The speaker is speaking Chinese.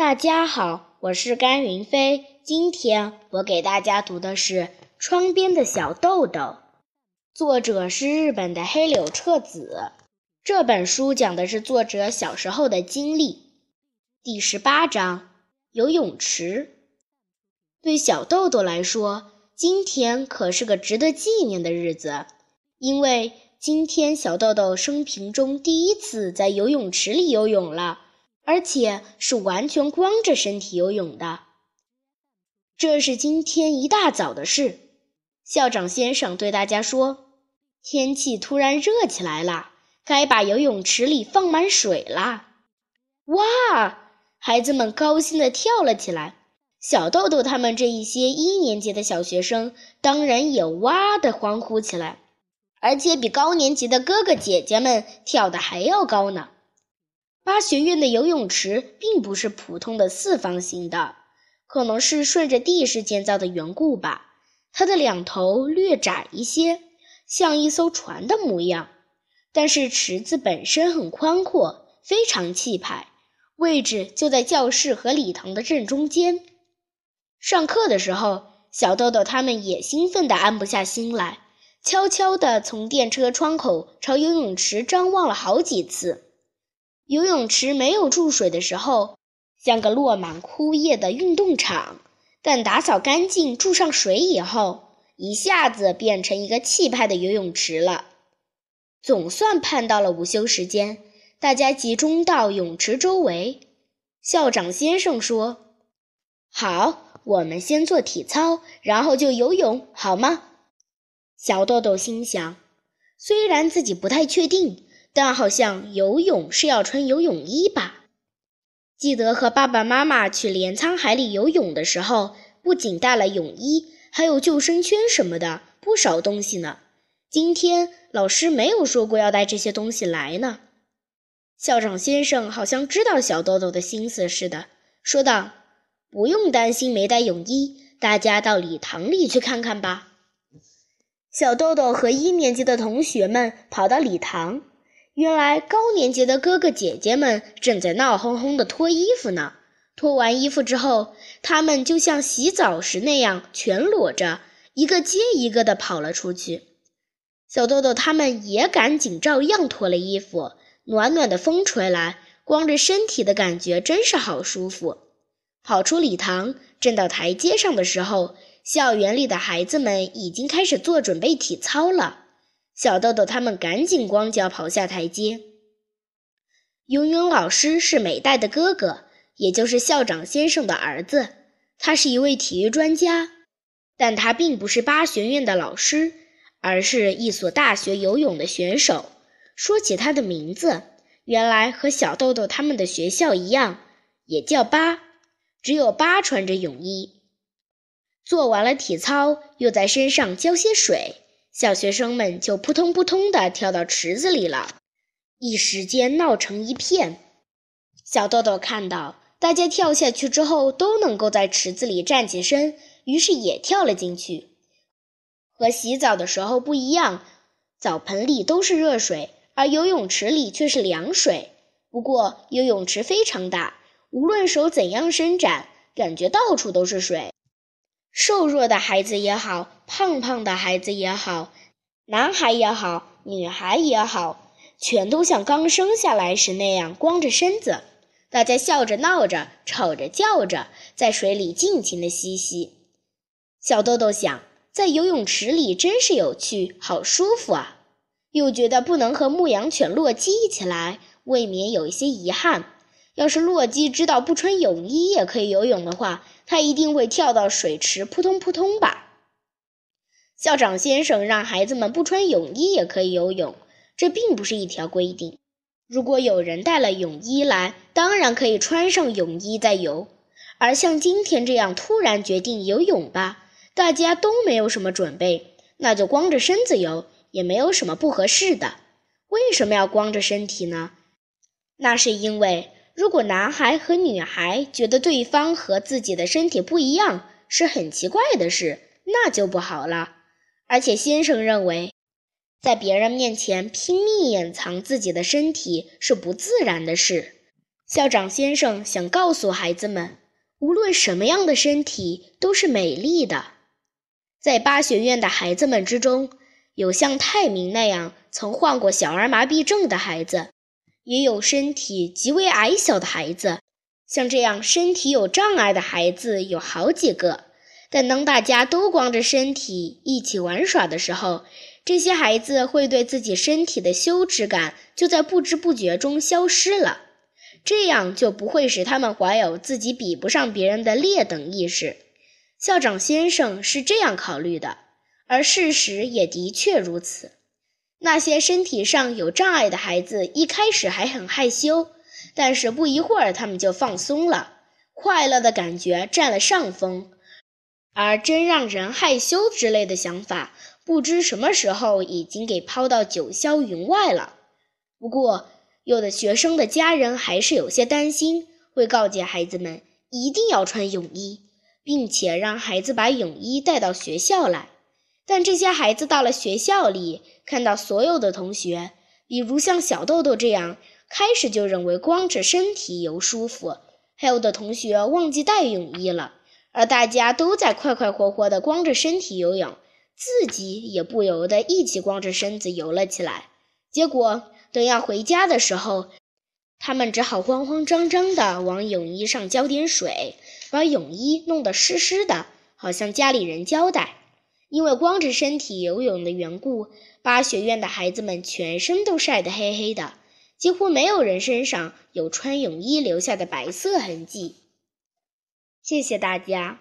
大家好，我是甘云飞。今天我给大家读的是《窗边的小豆豆》，作者是日本的黑柳彻子。这本书讲的是作者小时候的经历。第十八章：游泳池。对小豆豆来说，今天可是个值得纪念的日子，因为今天小豆豆生平中第一次在游泳池里游泳了。而且是完全光着身体游泳的。这是今天一大早的事。校长先生对大家说：“天气突然热起来了，该把游泳池里放满水啦！”哇！孩子们高兴地跳了起来。小豆豆他们这一些一年级的小学生当然也哇地欢呼起来，而且比高年级的哥哥姐姐们跳得还要高呢。八学院的游泳池并不是普通的四方形的，可能是顺着地势建造的缘故吧。它的两头略窄一些，像一艘船的模样。但是池子本身很宽阔，非常气派，位置就在教室和礼堂的正中间。上课的时候，小豆豆他们也兴奋得安不下心来，悄悄地从电车窗口朝游泳池张望了好几次。游泳池没有注水的时候，像个落满枯叶的运动场；但打扫干净、注上水以后，一下子变成一个气派的游泳池了。总算盼到了午休时间，大家集中到泳池周围。校长先生说：“好，我们先做体操，然后就游泳，好吗？”小豆豆心想，虽然自己不太确定。但好像游泳是要穿游泳衣吧？记得和爸爸妈妈去镰仓海里游泳的时候，不仅带了泳衣，还有救生圈什么的，不少东西呢。今天老师没有说过要带这些东西来呢。校长先生好像知道小豆豆的心思似的，说道：“不用担心没带泳衣，大家到礼堂里去看看吧。”小豆豆和一年级的同学们跑到礼堂。原来高年级的哥哥姐姐们正在闹哄哄地脱衣服呢。脱完衣服之后，他们就像洗澡时那样全裸着，一个接一个地跑了出去。小豆豆他们也赶紧照样脱了衣服。暖暖的风吹来，光着身体的感觉真是好舒服。跑出礼堂，正到台阶上的时候，校园里的孩子们已经开始做准备体操了。小豆豆他们赶紧光脚跑下台阶。游泳老师是美代的哥哥，也就是校长先生的儿子。他是一位体育专家，但他并不是八学院的老师，而是一所大学游泳的选手。说起他的名字，原来和小豆豆他们的学校一样，也叫八，只有八穿着泳衣。做完了体操，又在身上浇些水。小学生们就扑通扑通地跳到池子里了，一时间闹成一片。小豆豆看到大家跳下去之后都能够在池子里站起身，于是也跳了进去。和洗澡的时候不一样，澡盆里都是热水，而游泳池里却是凉水。不过游泳池非常大，无论手怎样伸展，感觉到处都是水。瘦弱的孩子也好，胖胖的孩子也好，男孩也好，女孩也好，全都像刚生下来时那样光着身子。大家笑着闹着，吵着叫着，在水里尽情的嬉戏。小豆豆想，在游泳池里真是有趣，好舒服啊！又觉得不能和牧羊犬洛基一起来，未免有一些遗憾。要是洛基知道不穿泳衣也可以游泳的话，他一定会跳到水池扑通扑通吧。校长先生让孩子们不穿泳衣也可以游泳，这并不是一条规定。如果有人带了泳衣来，当然可以穿上泳衣再游。而像今天这样突然决定游泳吧，大家都没有什么准备，那就光着身子游，也没有什么不合适的。为什么要光着身体呢？那是因为。如果男孩和女孩觉得对方和自己的身体不一样是很奇怪的事，那就不好了。而且先生认为，在别人面前拼命掩藏自己的身体是不自然的事。校长先生想告诉孩子们，无论什么样的身体都是美丽的。在巴学院的孩子们之中，有像泰明那样曾患过小儿麻痹症的孩子，也有身体极为矮小的孩子。像这样身体有障碍的孩子有好几个。但当大家都光着身体一起玩耍的时候，这些孩子会对自己身体的羞耻感就在不知不觉中消失了。这样就不会使他们怀有自己比不上别人的劣等意识。校长先生是这样考虑的，而事实也的确如此。那些身体上有障碍的孩子一开始还很害羞，但是不一会儿他们就放松了，快乐的感觉占了上风。而真让人害羞之类的想法，不知什么时候已经给抛到九霄云外了。不过，有的学生的家人还是有些担心，会告诫孩子们一定要穿泳衣，并且让孩子把泳衣带到学校来。但这些孩子到了学校里，看到所有的同学，比如像小豆豆这样，开始就认为光着身体游舒服；还有的同学忘记带泳衣了，而大家都在快快活活地光着身体游泳，自己也不由得一起光着身子游了起来。结果。等要回家的时候，他们只好慌慌张张地往泳衣上浇点水，把泳衣弄得湿湿的，好向家里人交代。因为光着身体游泳的缘故，巴学院的孩子们全身都晒得黑黑的，几乎没有人身上有穿泳衣留下的白色痕迹。谢谢大家。